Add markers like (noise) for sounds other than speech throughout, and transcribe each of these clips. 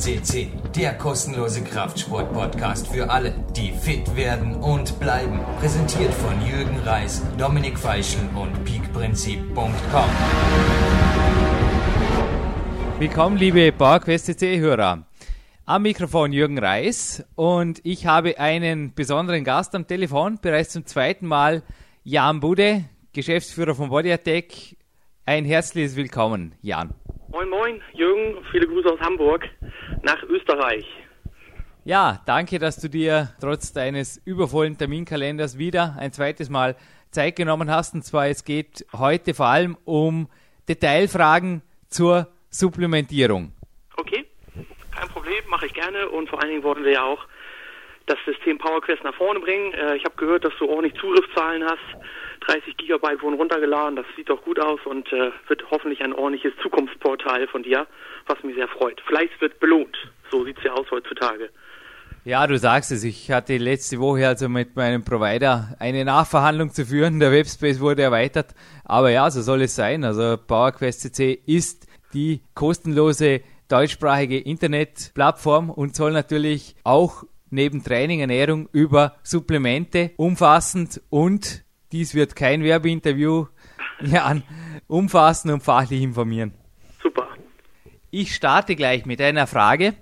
CC, der kostenlose Kraftsport-Podcast für alle, die fit werden und bleiben. Präsentiert von Jürgen Reis, Dominik Feischl und peakprinzip.com. Willkommen, liebe PowerQuest CC-Hörer. Am Mikrofon Jürgen Reis und ich habe einen besonderen Gast am Telefon, bereits zum zweiten Mal Jan Bude, Geschäftsführer von Body Attack. Ein herzliches Willkommen, Jan. Moin, moin, Jürgen. Viele Grüße aus Hamburg nach Österreich. Ja, danke, dass du dir trotz deines übervollen Terminkalenders wieder ein zweites Mal Zeit genommen hast. Und zwar, es geht heute vor allem um Detailfragen zur Supplementierung. Okay, kein Problem, mache ich gerne. Und vor allen Dingen wollen wir ja auch das System PowerQuest nach vorne bringen. Äh, ich habe gehört, dass du ordentlich Zugriffszahlen hast. 30 Gigabyte wurden runtergeladen, das sieht doch gut aus und äh, wird hoffentlich ein ordentliches Zukunftsportal von dir, was mich sehr freut. Vielleicht wird belohnt, so sieht es ja aus heutzutage. Ja, du sagst es. Ich hatte letzte Woche also mit meinem Provider eine Nachverhandlung zu führen. Der Webspace wurde erweitert. Aber ja, so soll es sein. Also PowerQuest CC ist die kostenlose deutschsprachige Internetplattform und soll natürlich auch neben Training, Ernährung über Supplemente umfassend und dies wird kein Werbeinterview ja, umfassen und fachlich informieren. Super. Ich starte gleich mit einer Frage.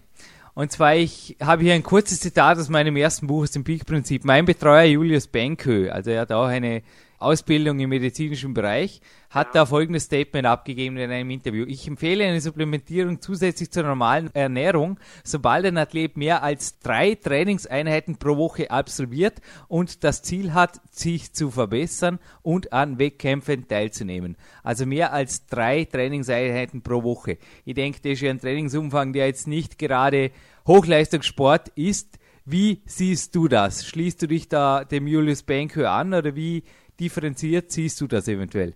Und zwar, ich habe hier ein kurzes Zitat aus meinem ersten Buch aus dem Peak-Prinzip. Mein Betreuer Julius Benkö, also er hat auch eine Ausbildung im medizinischen Bereich, hat da folgendes Statement abgegeben in einem Interview. Ich empfehle eine Supplementierung zusätzlich zur normalen Ernährung, sobald ein Athlet mehr als drei Trainingseinheiten pro Woche absolviert und das Ziel hat, sich zu verbessern und an Wettkämpfen teilzunehmen. Also mehr als drei Trainingseinheiten pro Woche. Ich denke, das ist ja ein Trainingsumfang, der jetzt nicht gerade Hochleistungssport ist. Wie siehst du das? Schließt du dich da dem Julius Benko an oder wie differenziert siehst du das eventuell?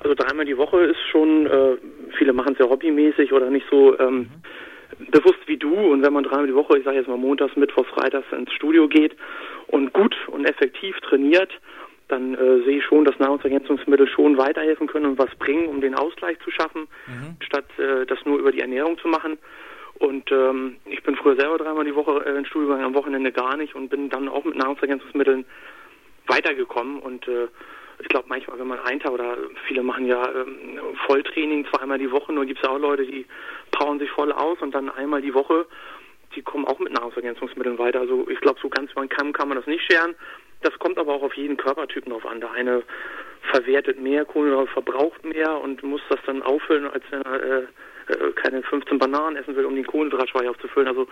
Also dreimal die Woche ist schon, äh, viele machen es ja hobbymäßig oder nicht so ähm, mhm. bewusst wie du. Und wenn man dreimal die Woche, ich sage jetzt mal montags, mittwochs, freitags ins Studio geht und gut und effektiv trainiert, dann äh, sehe ich schon, dass Nahrungsergänzungsmittel schon weiterhelfen können und was bringen, um den Ausgleich zu schaffen, mhm. statt äh, das nur über die Ernährung zu machen. Und ähm, ich bin früher selber dreimal die Woche äh, ins Studio gegangen, am Wochenende gar nicht und bin dann auch mit Nahrungsergänzungsmitteln weitergekommen und äh, ich glaube manchmal, wenn man einen Tag oder viele machen ja ähm, Volltraining zweimal die Woche, nur gibt es auch Leute, die powern sich voll aus und dann einmal die Woche, die kommen auch mit Nahrungsergänzungsmitteln weiter. Also ich glaube, so ganz man kann, kann man das nicht scheren. Das kommt aber auch auf jeden Körpertypen drauf an. Der eine verwertet mehr, Kohlenhydrate verbraucht mehr und muss das dann auffüllen, als wenn er äh, äh, keine 15 Bananen essen will, um den Kohlenhydratspeicher aufzufüllen. Also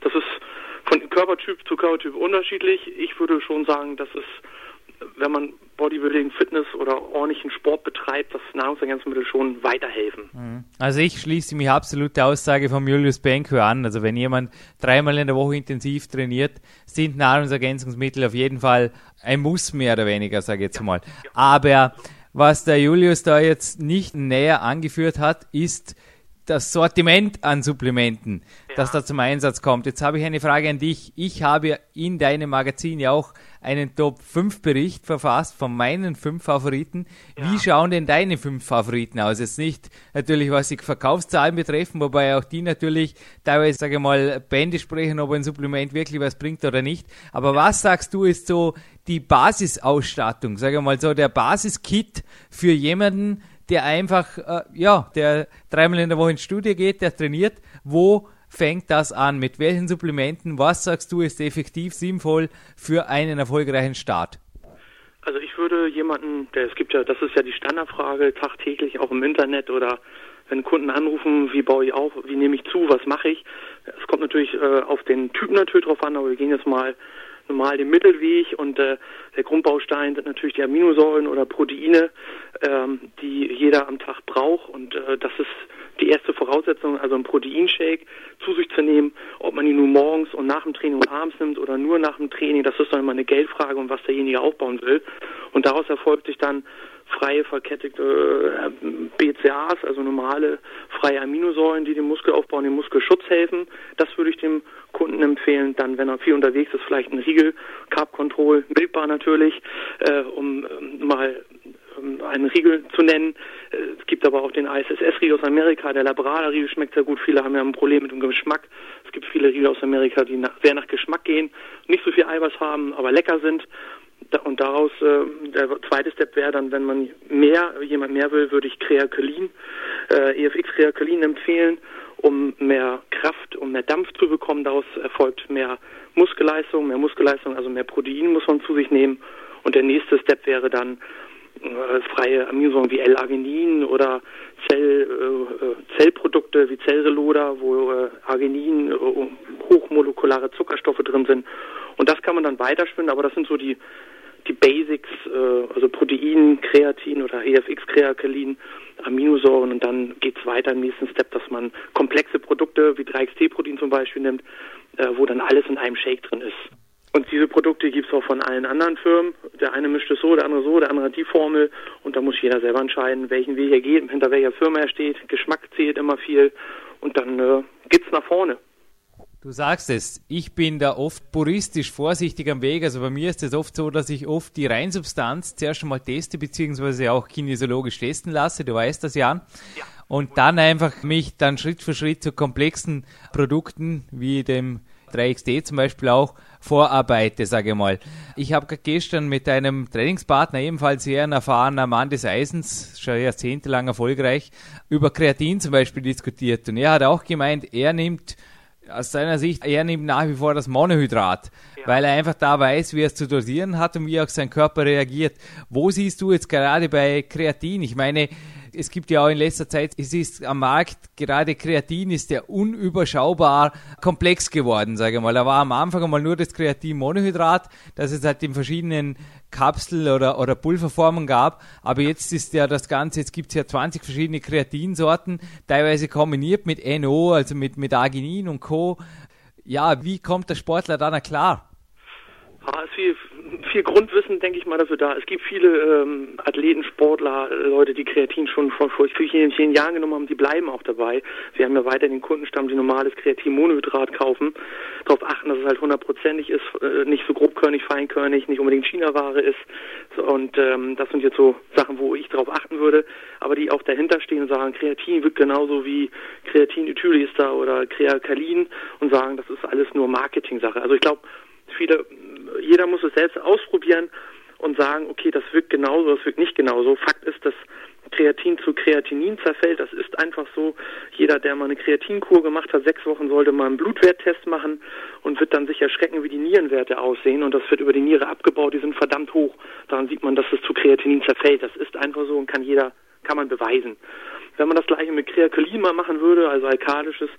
das ist von Körpertyp zu Körpertyp unterschiedlich. Ich würde schon sagen, dass es, wenn man Bodybuilding, Fitness oder ordentlichen Sport betreibt, dass Nahrungsergänzungsmittel schon weiterhelfen. Mhm. Also ich schließe mich absolut der Aussage von Julius Benko an. Also wenn jemand dreimal in der Woche intensiv trainiert, sind Nahrungsergänzungsmittel auf jeden Fall ein Muss mehr oder weniger, sage ich jetzt mal. Aber was der Julius da jetzt nicht näher angeführt hat, ist das Sortiment an Supplementen, ja. das da zum Einsatz kommt. Jetzt habe ich eine Frage an dich. Ich habe in deinem Magazin ja auch einen Top 5 Bericht verfasst von meinen fünf Favoriten. Ja. Wie schauen denn deine fünf Favoriten aus? Jetzt nicht natürlich, was die Verkaufszahlen betreffen, wobei auch die natürlich teilweise, sage ich mal, Bände sprechen, ob ein Supplement wirklich was bringt oder nicht. Aber was sagst du ist so die Basisausstattung, sage ich mal so, der Basiskit für jemanden, der einfach, äh, ja, der dreimal in der Woche ins Studio geht, der trainiert. Wo fängt das an? Mit welchen Supplementen? Was sagst du ist effektiv sinnvoll für einen erfolgreichen Start? Also ich würde jemanden, der es gibt ja, das ist ja die Standardfrage tagtäglich auch im Internet oder wenn Kunden anrufen, wie baue ich auf, wie nehme ich zu, was mache ich. Es kommt natürlich äh, auf den Typ natürlich drauf an, aber wir gehen jetzt mal normal den Mittelweg und äh, der Grundbaustein sind natürlich die Aminosäuren oder Proteine, ähm, die jeder am Tag braucht. Und äh, das ist die erste Voraussetzung, also einen Proteinshake zu sich zu nehmen, ob man ihn nur morgens und nach dem Training und abends nimmt oder nur nach dem Training, das ist dann immer eine Geldfrage, um was derjenige aufbauen will. Und daraus erfolgt sich dann freie verkettigte äh, BCAAs, also normale freie Aminosäuren, die den Muskelaufbau und den Muskelschutz helfen. Das würde ich dem Kunden empfehlen. Dann, wenn er viel unterwegs ist, vielleicht ein Riegel, Carb Control, Milkbar natürlich, äh, um ähm, mal ähm, einen Riegel zu nennen. Äh, es gibt aber auch den ISSS-Riegel aus Amerika, der Labrada-Riegel schmeckt sehr gut. Viele haben ja ein Problem mit dem Geschmack. Es gibt viele Riegel aus Amerika, die nach, sehr nach Geschmack gehen, nicht so viel Eiweiß haben, aber lecker sind. Und daraus, äh, der zweite Step wäre dann, wenn man mehr, jemand mehr will, würde ich Kreakelin, äh, EFX Kreakelin empfehlen, um mehr Kraft, um mehr Dampf zu bekommen. Daraus erfolgt mehr Muskelleistung, mehr Muskelleistung, also mehr Protein muss man zu sich nehmen. Und der nächste Step wäre dann äh, freie Aminosäuren wie L-Arginin oder Zell, äh, äh Zellprodukte wie Zellreloder, wo äh, Arginin, äh, hochmolekulare Zuckerstoffe drin sind. Und das kann man dann weiterspinnen, aber das sind so die die Basics, äh, also Protein, Kreatin oder EFX, Kreakalin, Aminosäuren und dann geht es weiter im nächsten Step, dass man komplexe Produkte wie 3XT-Protein zum Beispiel nimmt, äh, wo dann alles in einem Shake drin ist. Und diese Produkte gibt es auch von allen anderen Firmen. Der eine mischt es so, der andere so, der andere hat die Formel. Und da muss jeder selber entscheiden, welchen Weg er geht, hinter welcher Firma er steht. Geschmack zählt immer viel. Und dann äh, geht's nach vorne. Du sagst es, ich bin da oft puristisch vorsichtig am Weg. Also bei mir ist es oft so, dass ich oft die Reinsubstanz zuerst schon mal teste, beziehungsweise auch kinesiologisch testen lasse. Du weißt das, Jan. Ja. Und dann einfach mich dann Schritt für Schritt zu komplexen Produkten wie dem 3XD zum Beispiel auch vorarbeite, sage ich mal. Ich habe gestern mit einem Trainingspartner, ebenfalls sehr ein erfahrener Mann des Eisens, schon jahrzehntelang erfolgreich, über Kreatin zum Beispiel diskutiert. Und er hat auch gemeint, er nimmt aus seiner Sicht, er nimmt nach wie vor das Monohydrat, ja. weil er einfach da weiß, wie er es zu dosieren hat und wie auch sein Körper reagiert. Wo siehst du jetzt gerade bei Kreatin? Ich meine, es gibt ja auch in letzter Zeit, es ist am Markt, gerade Kreatin ist ja unüberschaubar komplex geworden, sage ich mal. Da war am Anfang einmal nur das Kreatin-Monohydrat, das es halt in verschiedenen Kapsel- oder, oder Pulverformen gab. Aber jetzt ist ja das Ganze, jetzt gibt es ja 20 verschiedene Kreatinsorten, teilweise kombiniert mit NO, also mit, mit Arginin und Co. Ja, wie kommt der Sportler dann klar? Ah, viel, Grundwissen, denke ich mal, dafür da. Es gibt viele ähm, Athleten, Sportler, Leute, die Kreatin schon vor, vielen, vielen Jahren genommen haben, die bleiben auch dabei. Wir haben ja weiter den Kundenstamm, die normales Kreatin-Monohydrat kaufen. Darauf achten, dass es halt hundertprozentig ist, äh, nicht so grobkörnig, feinkörnig, nicht unbedingt China-Ware ist. So, und ähm, das sind jetzt so Sachen, wo ich darauf achten würde, aber die auch dahinter stehen und sagen, Kreatin wirkt genauso wie Kreatin-Ethylister oder Kreakalin und sagen, das ist alles nur Marketing-Sache. Also ich glaube, viele jeder muss es selbst ausprobieren und sagen, okay, das wirkt genauso, das wirkt nicht genauso. Fakt ist, dass Kreatin zu Kreatinin zerfällt. Das ist einfach so. Jeder, der mal eine Kreatinkur gemacht hat, sechs Wochen, sollte mal einen Blutwerttest machen und wird dann sich erschrecken, wie die Nierenwerte aussehen. Und das wird über die Niere abgebaut. Die sind verdammt hoch. Daran sieht man, dass es zu Kreatinin zerfällt. Das ist einfach so und kann jeder, kann man beweisen. Wenn man das gleiche mit Kreakelin mal machen würde, also alkalisches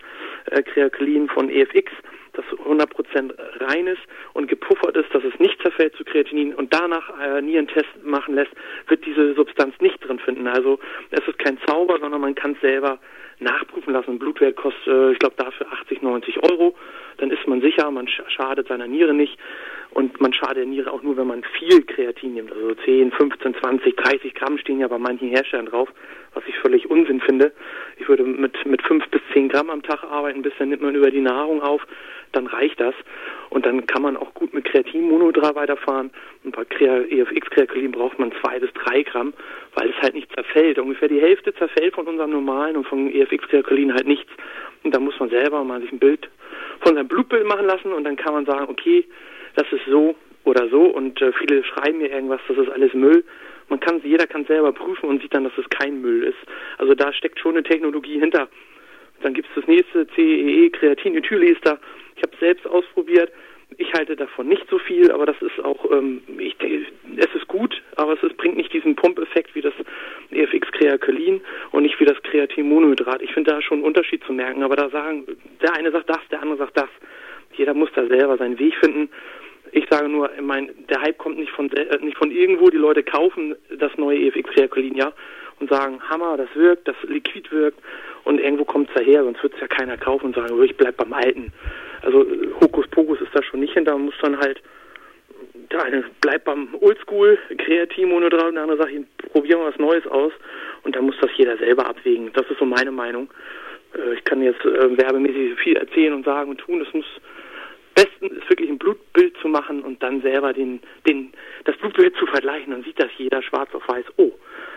äh, Kreakelin von EFX, das 100% rein ist und gepuffert ist, dass es nicht zerfällt zu Kreatinin und danach äh, Nierentest machen lässt, wird diese Substanz nicht drin finden. Also es ist kein Zauber, sondern man kann es selber nachprüfen lassen. Blutwert kostet, äh, ich glaube, dafür 80, 90 Euro. Dann ist man sicher, man schadet seiner Niere nicht. Und man schadet der Niere auch nur, wenn man viel Kreatin nimmt. Also 10, 15, 20, 30 Gramm stehen ja bei manchen Herstellern drauf, was ich völlig Unsinn finde. Ich würde mit, mit 5 bis 10 Gramm am Tag arbeiten, bis dann nimmt man über die Nahrung auf dann reicht das. Und dann kann man auch gut mit Kreatin-Monodra weiterfahren. Und bei EFX-Kreatin braucht man zwei bis drei Gramm, weil es halt nicht zerfällt. Ungefähr die Hälfte zerfällt von unserem normalen und von EFX-Kreatin halt nichts. Und da muss man selber mal sich ein Bild von seinem Blutbild machen lassen und dann kann man sagen, okay, das ist so oder so. Und äh, viele schreiben mir irgendwas, das ist alles Müll. Man kann, jeder kann selber prüfen und sieht dann, dass es kein Müll ist. Also da steckt schon eine Technologie hinter. Dann gibt es das nächste CEE, Kreatinethyliester. Ich habe es selbst ausprobiert. Ich halte davon nicht so viel, aber das ist auch, ähm, ich es ist gut, aber es ist, bringt nicht diesen Pumpeffekt wie das EFX Kreakalin und nicht wie das Kreatinmonohydrat. Ich finde da schon einen Unterschied zu merken, aber da sagen, der eine sagt das, der andere sagt das. Jeder muss da selber seinen Weg finden. Ich sage nur, ich mein, der Hype kommt nicht von, äh, nicht von irgendwo. Die Leute kaufen das neue EFX Kreakalin, ja, und sagen, Hammer, das wirkt, das Liquid wirkt und irgendwo kommt es daher, sonst wird es ja keiner kaufen und sagen, oh, ich bleib beim Alten. Also Hokuspokus ist da schon nicht hinter, man muss dann halt der eine bleibt beim Oldschool Kreativmonodrat und der andere sagt, probieren wir was Neues aus und dann muss das jeder selber abwägen. Das ist so meine Meinung. Äh, ich kann jetzt äh, werbemäßig viel erzählen und sagen und tun, das muss besten ist wirklich ein Blutbild zu machen und dann selber den, den, das Blutbild zu vergleichen. Dann sieht das jeder schwarz auf weiß. Oh,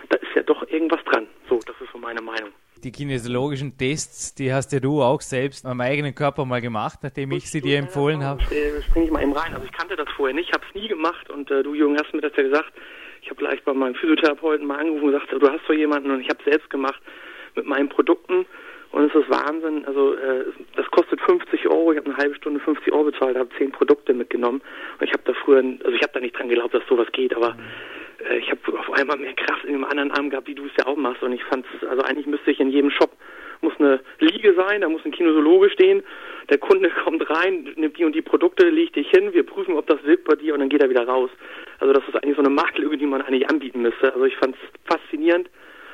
da ist ja doch irgendwas dran. So, das ist so meine Meinung. Die kinesiologischen Tests, die hast ja du auch selbst am eigenen Körper mal gemacht, nachdem ich sie dir empfohlen habe. Äh, springe ich mal eben rein. Also ich kannte das vorher nicht, habe es nie gemacht und äh, du Jürgen hast mir das ja gesagt. Ich habe gleich bei meinem Physiotherapeuten mal angerufen und gesagt, du hast so jemanden und ich habe selbst gemacht mit meinen Produkten und es ist Wahnsinn. Also äh, das kostet 50 Euro. Ich habe eine halbe Stunde 50 Euro bezahlt, habe zehn Produkte mitgenommen und ich habe da früher, also ich habe da nicht dran geglaubt, dass sowas geht, aber äh, ich habe auf einmal mehr Kraft in dem anderen Arm gehabt, wie du es ja auch machst und ich fand also eigentlich müsste ich in jedem Shop muss eine Liege sein, da muss ein Kinosologe stehen, der Kunde (laughs) kommt rein, nimmt die und die Produkte, legt dich hin, wir prüfen, ob das wirkt bei dir und dann geht er wieder raus. Also das ist eigentlich so eine Marktlücke, die man eigentlich anbieten müsste. Also ich fand es faszinierend.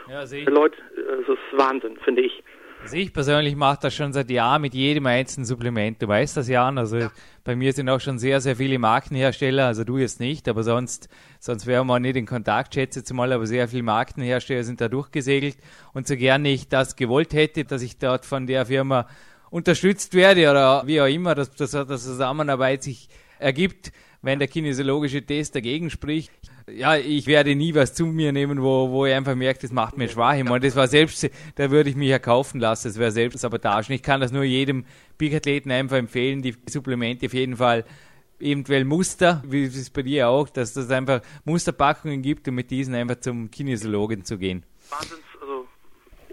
Ja, sehe ich. Leute, es ist Wahnsinn, finde ich. Also ich persönlich mache das schon seit Jahren mit jedem einzelnen Supplement. Du weißt das, Jan. Also ja. bei mir sind auch schon sehr, sehr viele Markenhersteller. Also du jetzt nicht, aber sonst, sonst wären wir nicht in Kontakt, schätze jetzt mal. Aber sehr viele Markenhersteller sind da durchgesegelt. Und so gerne ich das gewollt hätte, dass ich dort von der Firma unterstützt werde oder wie auch immer, dass, dass, dass Zusammenarbeit sich ergibt, wenn der kinesiologische Test dagegen spricht. Ja, ich werde nie was zu mir nehmen, wo, wo ich einfach merke, das macht mir schwach. Ich meine, das war selbst, da würde ich mich ja kaufen lassen, das wäre selbst Sabotage. Ich kann das nur jedem Bikathleten einfach empfehlen, die Supplemente auf jeden Fall eventuell Muster, wie es bei dir auch, dass es einfach Musterpackungen gibt und mit diesen einfach zum Kinesiologen zu gehen. Wahnsinns, also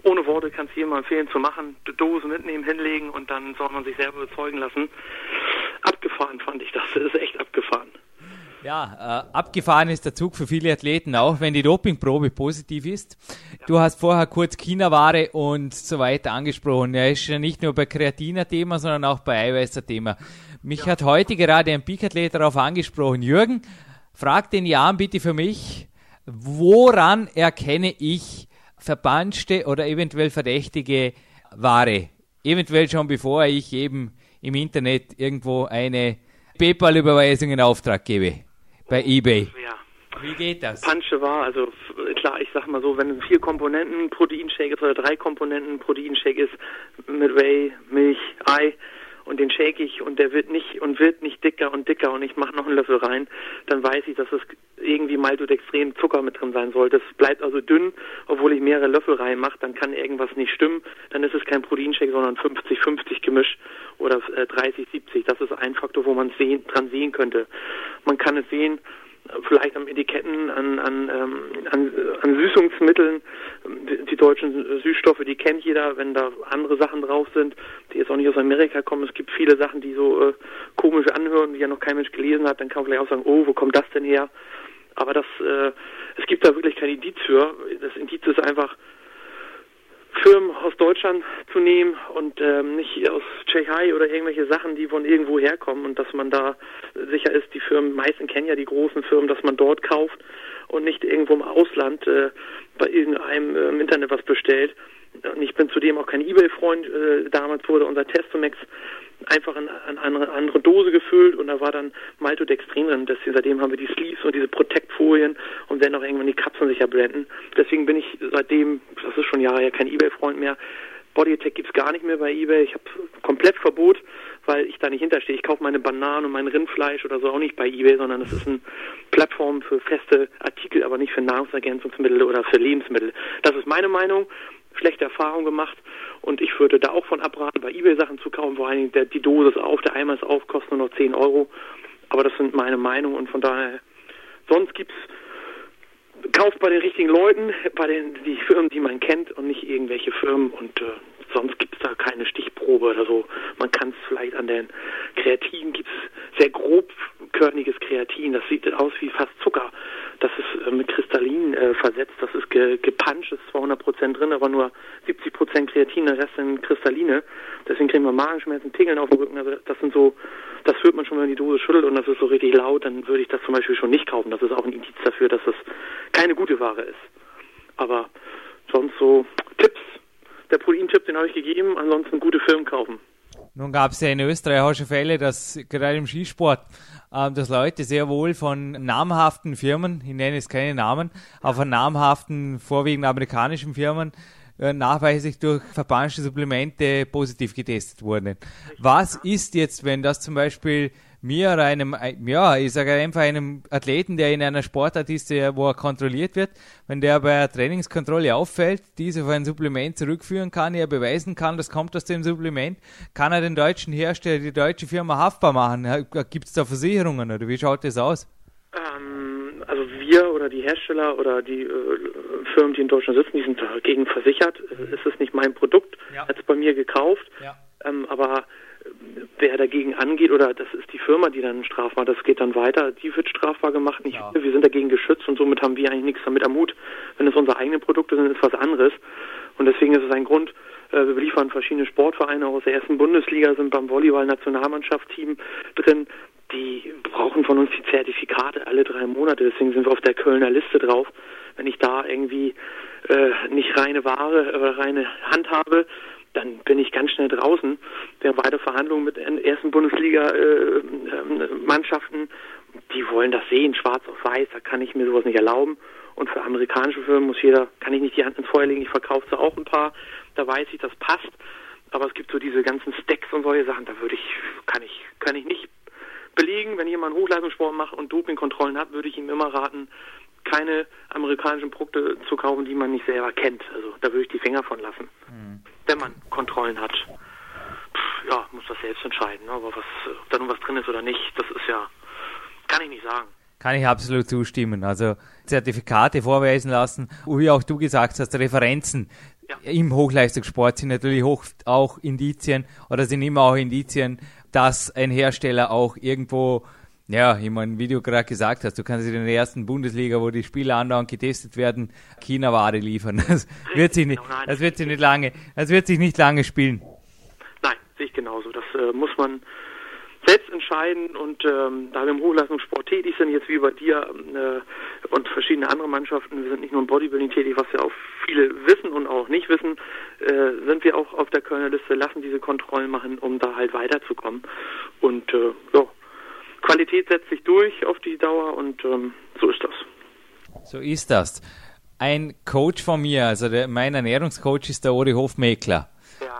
ohne Worte kann es jedem empfehlen zu machen, Dose mitnehmen, hinlegen und dann soll man sich selber überzeugen lassen. Abgefahren fand ich das, das ist echt abgefahren. Ja, äh, abgefahren ist der Zug für viele Athleten auch, wenn die Dopingprobe positiv ist. Du hast vorher kurz China-Ware und so weiter angesprochen. Er ist ja nicht nur bei Kreatiner Thema, sondern auch bei Eiweißer Thema. Mich ja. hat heute gerade ein Peak-Athlet darauf angesprochen. Jürgen, frag den Jan bitte für mich, woran erkenne ich verbanschte oder eventuell verdächtige Ware? Eventuell schon bevor ich eben im Internet irgendwo eine PayPal-Überweisung in Auftrag gebe bei eBay. Ja. Wie geht das? Pansche war, also klar, ich sag mal so, wenn vier Komponenten Proteinshake ist oder drei Komponenten Proteinshake ist mit Whey, Milch, Ei und den shake ich und der wird nicht und wird nicht dicker und dicker und ich mache noch einen Löffel rein, dann weiß ich, dass es irgendwie maltodextrin Zucker mit drin sein sollte. Es bleibt also dünn, obwohl ich mehrere Löffel reinmache, dann kann irgendwas nicht stimmen. Dann ist es kein Proteinshake, sondern 50-50 Gemisch oder äh, 30-70. Das ist ein Faktor, wo man sehen, dran sehen könnte. Man kann es sehen, vielleicht am Etiketten, an, an, ähm, an, an Süßungsmitteln. Die, deutschen Süßstoffe, die kennt jeder, wenn da andere Sachen drauf sind, die jetzt auch nicht aus Amerika kommen. Es gibt viele Sachen, die so äh, komisch anhören, die ja noch kein Mensch gelesen hat. Dann kann man vielleicht auch sagen, oh, wo kommt das denn her? Aber das, äh, es gibt da wirklich kein Indiz für. Das Indiz ist einfach, Firmen aus Deutschland zu nehmen und ähm, nicht aus Tschechei oder irgendwelche Sachen, die von irgendwo herkommen und dass man da sicher ist, die Firmen, meisten kennen ja die großen Firmen, dass man dort kauft und nicht irgendwo im Ausland äh, bei irgendeinem äh, im Internet was bestellt. Und ich bin zudem auch kein Ebay-Freund. Äh, damals wurde unser Testomax einfach in, in eine andere Dose gefüllt und da war dann Maltodextrin drin. Deswegen, seitdem haben wir die Sleeves und diese Protect-Folien und werden auch irgendwann die Kapseln sicher blenden. Deswegen bin ich seitdem, das ist schon Jahre her, kein Ebay-Freund mehr. Body Attack gibt's gar nicht mehr bei Ebay. Ich habe komplett Verbot, weil ich da nicht hinterstehe. Ich kaufe meine Bananen und mein Rindfleisch oder so auch nicht bei Ebay, sondern es ist eine Plattform für feste Artikel, aber nicht für Nahrungsergänzungsmittel oder für Lebensmittel. Das ist meine Meinung schlechte Erfahrungen gemacht und ich würde da auch von abraten, bei eBay Sachen zu kaufen, vor allen Dingen der, die Dose ist auf, der Eimer ist auf, kostet nur noch 10 Euro. Aber das sind meine Meinungen und von daher, sonst gibt's kauft bei den richtigen Leuten, bei den die Firmen, die man kennt und nicht irgendwelche Firmen und äh, sonst gibt es da keine Stichprobe oder so. Man kann es vielleicht an den Kreatin gibt es sehr grobkörniges Kreatin, das sieht aus wie fast Zucker. Das ist äh, mit Kristallin äh, versetzt, das ist ge gepuncht, ist 200% drin, aber nur 70% Kreatin, der Rest sind Kristalline. Deswegen kriegen wir Magenschmerzen, Tingeln auf dem Rücken. Also das sind so, das hört man schon, wenn man die Dose schüttelt und das ist so richtig laut, dann würde ich das zum Beispiel schon nicht kaufen. Das ist auch ein Indiz dafür, dass das keine gute Ware ist. Aber sonst so Tipps. Der Protein-Tipp, den habe ich gegeben. Ansonsten gute Firmen kaufen. Nun gab es ja in Österreich auch schon Fälle, dass gerade im Skisport, äh, dass Leute sehr wohl von namhaften Firmen, ich nenne jetzt keine Namen, aber von namhaften, vorwiegend amerikanischen Firmen, äh, nachweislich durch verpanschte Supplemente positiv getestet wurden. Was ist jetzt, wenn das zum Beispiel mir oder einem, ja, ich sage einfach einem Athleten, der in einer Sportart ist, der, wo er kontrolliert wird, wenn der bei einer Trainingskontrolle auffällt, diese auf ein Supplement zurückführen kann, er beweisen kann, das kommt aus dem Supplement, kann er den deutschen Hersteller, die deutsche Firma haftbar machen? Gibt es da Versicherungen oder wie schaut das aus? Ähm, also wir oder die Hersteller oder die äh, Firmen, die in Deutschland sitzen, die sind dagegen versichert. Es ist nicht mein Produkt, ja. hat es bei mir gekauft, ja. ähm, aber wer dagegen angeht, oder das ist die Firma, die dann strafbar, das geht dann weiter, die wird strafbar gemacht, nicht ja. wir. Wir sind dagegen geschützt und somit haben wir eigentlich nichts damit am Hut. Wenn es unsere eigenen Produkte sind, ist was anderes. Und deswegen ist es ein Grund, äh, wir beliefern verschiedene Sportvereine aus der ersten Bundesliga, sind beim Volleyball-Nationalmannschaftsteam drin. Die brauchen von uns die Zertifikate alle drei Monate, deswegen sind wir auf der Kölner Liste drauf. Wenn ich da irgendwie äh, nicht reine Ware oder reine Hand habe, dann bin ich ganz schnell draußen. Wir haben weiter Verhandlungen mit ersten Bundesliga-Mannschaften. Äh, die wollen das sehen, schwarz auf weiß. Da kann ich mir sowas nicht erlauben. Und für amerikanische Firmen muss jeder, kann ich nicht die Hand ins Feuer legen. Ich verkaufe so auch ein paar. Da weiß ich, das passt. Aber es gibt so diese ganzen Stacks und solche Sachen. Da würde ich, kann ich, kann ich nicht belegen. Wenn jemand Hochleistungssport macht und Dopingkontrollen hat, würde ich ihm immer raten, keine amerikanischen Produkte zu kaufen, die man nicht selber kennt. Also da würde ich die Finger von lassen. Mhm. Wenn man Kontrollen hat. Pff, ja, muss das selbst entscheiden. Ne? Aber was, ob da nun was drin ist oder nicht, das ist ja, kann ich nicht sagen. Kann ich absolut zustimmen. Also Zertifikate vorweisen lassen, wie auch du gesagt hast, Referenzen ja. im Hochleistungssport sind natürlich hoch, auch Indizien oder sind immer auch Indizien, dass ein Hersteller auch irgendwo ja, ich meine, wie du gerade gesagt hast, du kannst in der ersten Bundesliga, wo die Spieler andauernd getestet werden, China-Ware liefern. (laughs) Das wird sich nicht, das wird sich nicht lange, das wird sich nicht lange spielen. Nein, sehe ich genauso. Das äh, muss man selbst entscheiden und ähm, da wir im Hochleistungssport tätig sind, jetzt wie bei dir äh, und verschiedene andere Mannschaften, wir sind nicht nur im Bodybuilding tätig, was ja auch viele wissen und auch nicht wissen, äh, sind wir auch auf der Kölner Liste, lassen diese Kontrollen machen, um da halt weiterzukommen. Und äh, ja, Qualität setzt sich durch auf die Dauer und ähm, so ist das. So ist das. Ein Coach von mir, also der, mein Ernährungscoach ist der Ori Hofmeckler, ja.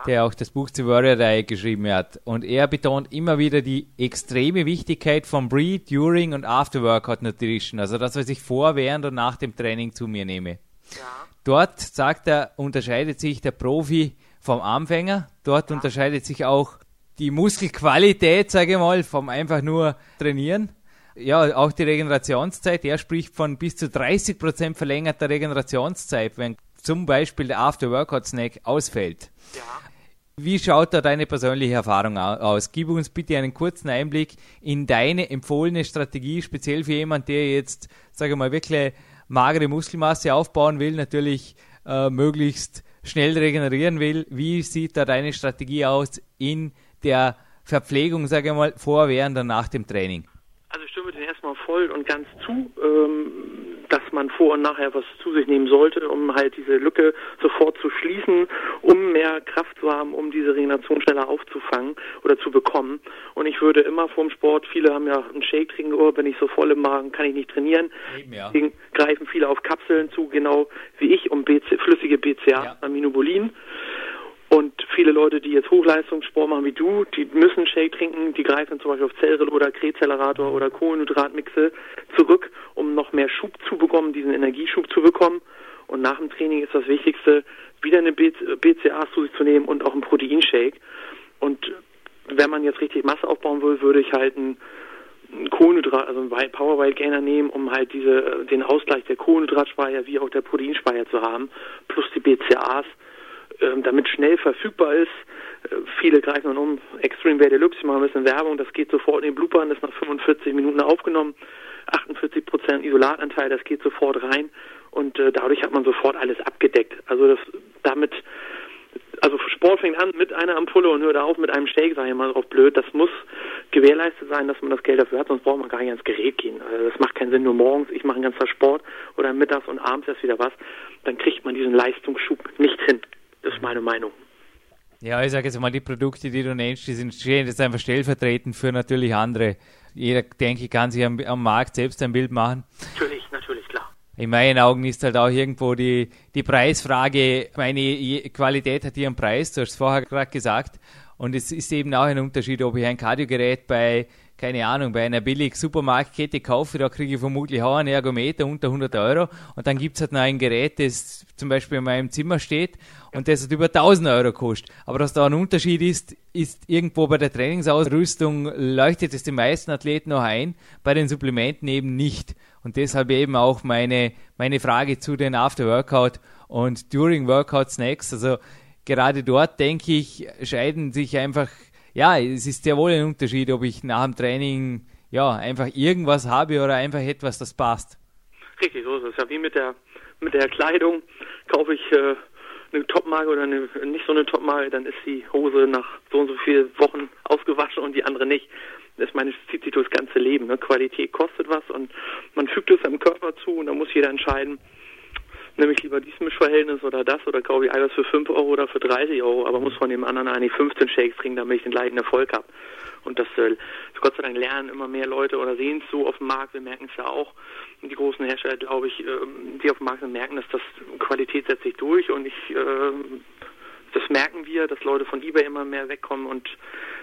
Der auch das Buch zu Warrior Diet geschrieben hat. Und er betont immer wieder die extreme Wichtigkeit von Pre, During und After Workout Nutrition. Also das, was ich vor, während und nach dem Training zu mir nehme. Ja. Dort, sagt er, unterscheidet sich der Profi vom Anfänger. Dort ja. unterscheidet sich auch die Muskelqualität, sage ich mal, vom einfach nur trainieren. Ja, auch die Regenerationszeit. Er spricht von bis zu 30 Prozent verlängerter Regenerationszeit, wenn zum Beispiel der After-Workout-Snack ausfällt. Ja. Wie schaut da deine persönliche Erfahrung aus? Gib uns bitte einen kurzen Einblick in deine empfohlene Strategie, speziell für jemanden, der jetzt, sage mal, wirklich magere Muskelmasse aufbauen will, natürlich äh, möglichst schnell regenerieren will. Wie sieht da deine Strategie aus in der Verpflegung, sage ich mal, vor, während und nach dem Training? Also ich stimme dir erstmal voll und ganz zu, ähm, dass man vor und nachher was zu sich nehmen sollte, um halt diese Lücke sofort zu schließen, um mehr Kraft zu haben, um diese Regeneration schneller aufzufangen oder zu bekommen. Und ich würde immer vorm Sport, viele haben ja einen Shake trinken, oh, bin ich so voll im Magen, kann ich nicht trainieren. Eben, ja. Deswegen greifen viele auf Kapseln zu, genau wie ich, um BC, flüssige BCA, ja. Aminobolin. Und viele Leute, die jetzt Hochleistungssport machen wie du, die müssen Shake trinken, die greifen zum Beispiel auf Zellrill oder Krebsaccelerator oder Kohlenhydratmixe zurück, um noch mehr Schub zu bekommen, diesen Energieschub zu bekommen. Und nach dem Training ist das Wichtigste, wieder eine BCA zu sich zu nehmen und auch einen Proteinshake. Und wenn man jetzt richtig Masse aufbauen will, würde ich halt einen Kohlenhydrat, also einen Power White Gainer nehmen, um halt diese, den Ausgleich der Kohlenhydratspeicher wie auch der Proteinspeicher zu haben, plus die BCAs damit schnell verfügbar ist. Äh, viele greifen dann um. Extreme Wear Deluxe, ich mache ein bisschen Werbung, das geht sofort in den Blutbahn, das ist nach 45 Minuten aufgenommen. 48 Prozent Isolatanteil, das geht sofort rein und äh, dadurch hat man sofort alles abgedeckt. Also das damit also Sport fängt an mit einer Ampulle und hört auf mit einem Shake, sage ich mal drauf blöd. Das muss gewährleistet sein, dass man das Geld dafür hat, sonst braucht man gar nicht ans Gerät gehen. Also das macht keinen Sinn, nur morgens, ich mache einen ganzen Sport oder mittags und abends erst wieder was. Dann kriegt man diesen Leistungsschub nicht hin. Das ist meine Meinung. Ja, ich sage jetzt mal, die Produkte, die du nennst, die sind stehen jetzt einfach stellvertretend für natürlich andere. Jeder, denke ich, kann sich am, am, Markt selbst ein Bild machen. Natürlich, natürlich, klar. In meinen Augen ist halt auch irgendwo die, die Preisfrage, meine Qualität hat ihren Preis, du hast es vorher gerade gesagt. Und es ist eben auch ein Unterschied, ob ich ein Kardiogerät bei keine Ahnung, bei einer billig Supermarktkette kaufe, da kriege ich vermutlich auch einen Ergometer unter 100 Euro und dann gibt es halt noch ein Gerät, das zum Beispiel in meinem Zimmer steht und das hat über 1000 Euro kostet. Aber dass da ein Unterschied ist, ist irgendwo bei der Trainingsausrüstung leuchtet es den meisten Athleten noch ein, bei den Supplementen eben nicht. Und deshalb eben auch meine, meine Frage zu den After-Workout und During Workout Snacks. Also gerade dort, denke ich, scheiden sich einfach ja, es ist sehr wohl ein Unterschied, ob ich nach dem Training ja einfach irgendwas habe oder einfach etwas, das passt. Richtig, so ist es. Ja, wie mit der mit der Kleidung kaufe ich äh, eine Topmarke oder eine, nicht so eine Topmarke, dann ist die Hose nach so und so vielen Wochen ausgewaschen und die andere nicht. Das meine, zieht sich durchs ganze Leben. Ne? Qualität kostet was und man fügt es seinem Körper zu und da muss jeder entscheiden, nämlich lieber dieses Mischverhältnis oder das oder kaufe ich Eiweiß für 5 Euro oder für 30 Euro, aber muss von dem anderen eigentlich 15 Shakes trinken, damit ich den gleichen Erfolg habe. Und das äh, Gott sei Dank lernen immer mehr Leute oder sehen es so auf dem Markt, wir merken es ja auch. Die großen Hersteller, glaube ich, äh, die auf dem Markt sind, merken, dass das Qualität setzt sich durch und ich äh, das merken wir, dass Leute von eBay immer mehr wegkommen und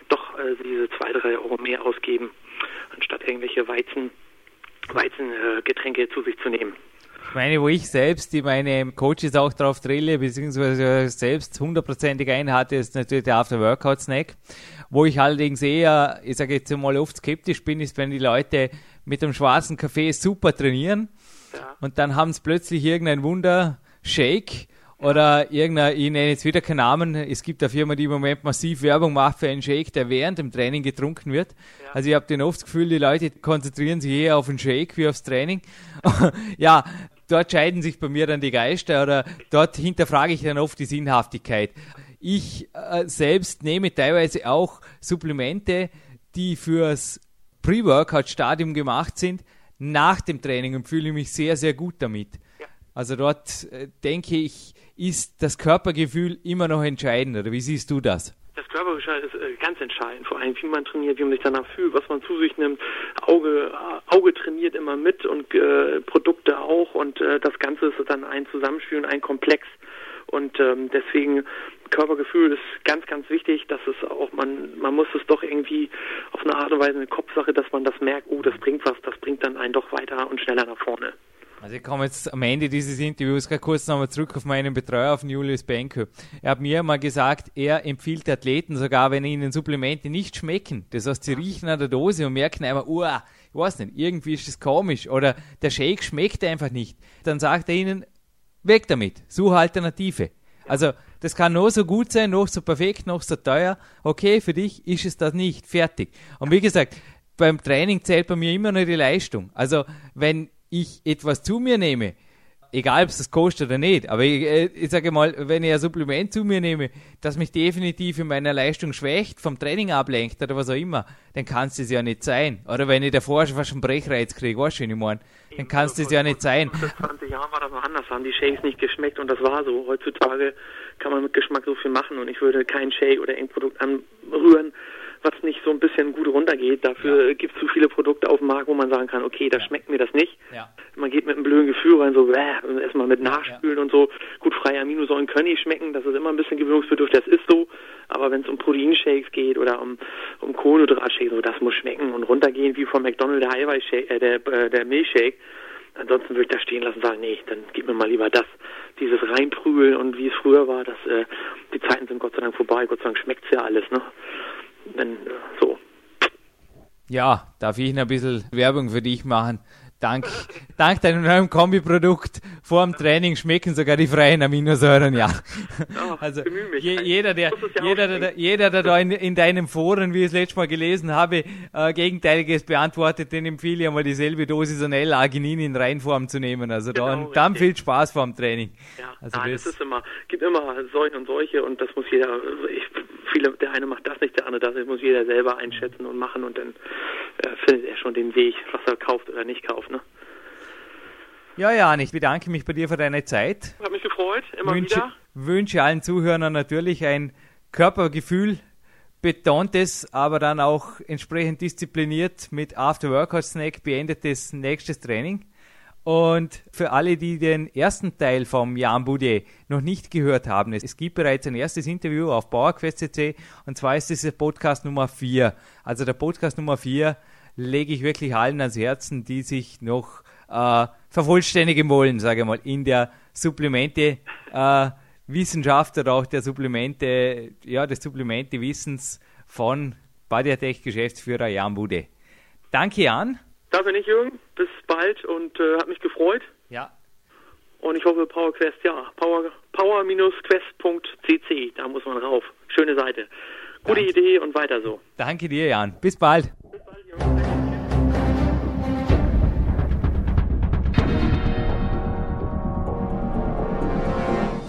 doch äh, diese zwei, drei Euro mehr ausgeben, anstatt irgendwelche Weizen, Weizengetränke äh, zu sich zu nehmen. Ich meine, wo ich selbst die meine Coaches auch drauf drille, beziehungsweise selbst hundertprozentig ein hatte, ist natürlich der After-Workout-Snack. Wo ich allerdings eher, ich sage jetzt mal oft skeptisch bin, ist, wenn die Leute mit dem schwarzen Kaffee super trainieren ja. und dann haben sie plötzlich irgendein Wunder-Shake oder irgendein, ich nenne jetzt wieder keinen Namen, es gibt eine Firma, die im Moment massiv Werbung macht für einen Shake, der während dem Training getrunken wird. Ja. Also ich habe den oft das Gefühl, die Leute konzentrieren sich eher auf den Shake wie aufs Training. (laughs) ja, dort scheiden sich bei mir dann die Geister oder dort hinterfrage ich dann oft die Sinnhaftigkeit. Ich äh, selbst nehme teilweise auch Supplemente, die fürs Pre-Workout-Stadium gemacht sind, nach dem Training und fühle mich sehr, sehr gut damit. Also dort äh, denke ich, ist das Körpergefühl immer noch entscheidend, oder wie siehst du das? Das Körpergefühl ist äh, ganz entscheidend, vor allem wie man trainiert, wie man sich danach fühlt, was man zu sich nimmt. Auge, äh, Auge trainiert immer mit und äh, Produkte auch und äh, das Ganze ist dann ein Zusammenspiel und ein Komplex. Und ähm, deswegen Körpergefühl ist ganz, ganz wichtig, dass es auch man, man muss es doch irgendwie auf eine Art und Weise eine Kopfsache, dass man das merkt, oh, das bringt was, das bringt dann einen doch weiter und schneller nach vorne. Also ich komme jetzt am Ende dieses Interviews gerade kurz nochmal zurück auf meinen Betreuer, auf Julius Benko. Er hat mir mal gesagt, er empfiehlt Athleten sogar, wenn ihnen Supplemente nicht schmecken. Das heißt, sie riechen an der Dose und merken einfach, oh, ich weiß nicht, irgendwie ist das komisch oder der Shake schmeckt einfach nicht. Dann sagt er ihnen, weg damit, suche Alternative. Also das kann noch so gut sein, noch so perfekt, noch so teuer. Okay, für dich ist es das nicht. Fertig. Und wie gesagt, beim Training zählt bei mir immer nur die Leistung. Also wenn ich etwas zu mir nehme, egal ob es das kostet oder nicht, aber ich, äh, ich sage mal, wenn ich ein Supplement zu mir nehme, das mich definitiv in meiner Leistung schwächt, vom Training ablenkt oder was auch immer, dann kann es das ja nicht sein. Oder wenn ich davor schon fast einen Brechreiz kriege, weißt du, ich meine? Dann kann es das ja nicht sein. Vor 20 Jahren war das noch anders, haben die Shakes nicht geschmeckt und das war so. Heutzutage kann man mit Geschmack so viel machen und ich würde kein Shake oder ein Produkt anrühren, was nicht so ein bisschen gut runtergeht. Dafür ja. gibt es zu viele Produkte auf dem Markt, wo man sagen kann, okay, da ja. schmeckt mir das nicht. Ja. Man geht mit einem blöden Gefühl rein, so äh, erstmal mit Nachspülen und so. Gut, freie Aminosäuren können nicht schmecken, das ist immer ein bisschen gewöhnungsbedürftig, das ist so. Aber wenn es um Proteinshakes geht oder um, um Kohlenhydratshakes, so, das muss schmecken und runtergehen wie von McDonald's der Eiweißshake, äh, der, äh, der Milchshake. Ansonsten würde ich das stehen lassen und sagen, nee, dann gib mir mal lieber das. Dieses Reinprügeln und wie es früher war, das, äh, die Zeiten sind Gott sei Dank vorbei, Gott sei Dank schmeckt's ja alles, ne? Wenn so. Ja, darf ich ein bisschen Werbung für dich machen? Dank, dank deinem neuen Kombiprodukt vor dem Training schmecken sogar die freien Aminosäuren, ja. ja also je, jeder, der, ja jeder, der, jeder, der da in, in deinem Foren, wie ich es letztes Mal gelesen habe, äh, Gegenteiliges beantwortet, den empfehle ich einmal dieselbe Dosis an L-Arginin in Reinform zu nehmen. Also genau, dann, dann viel Spaß vor dem Training. Ja, also nein, das, das ist immer, gibt immer solche und solche und das muss jeder, ich, viele, der eine macht das nicht, der andere das, das muss jeder selber einschätzen und machen und dann äh, findet er schon den Weg, was er kauft oder nicht kauft. Ja, Jan, ich bedanke mich bei dir für deine Zeit. Hat mich gefreut, immer wünsche, wieder. Wünsche allen Zuhörern natürlich ein Körpergefühl, betontes, aber dann auch entsprechend diszipliniert mit After-Workout-Snack beendetes nächstes Training. Und für alle, die den ersten Teil vom Jan Bude noch nicht gehört haben, es gibt bereits ein erstes Interview auf PowerQuest.cc und zwar ist es der Podcast Nummer 4. Also der Podcast Nummer 4 lege ich wirklich allen ans Herzen, die sich noch äh, vervollständigen wollen, sage ich mal, in der Supplemente äh, Wissenschaft oder auch der Supplemente, ja, des Supplemente Wissens von Badiatech Geschäftsführer Jan Bude. Danke, Jan. Danke nicht, Jürgen. Bis bald und äh, hat mich gefreut. Ja. Und ich hoffe, PowerQuest, ja, power, power-quest.cc, da muss man rauf. Schöne Seite. Gute Danke. Idee und weiter so. Danke dir, Jan. Bis bald.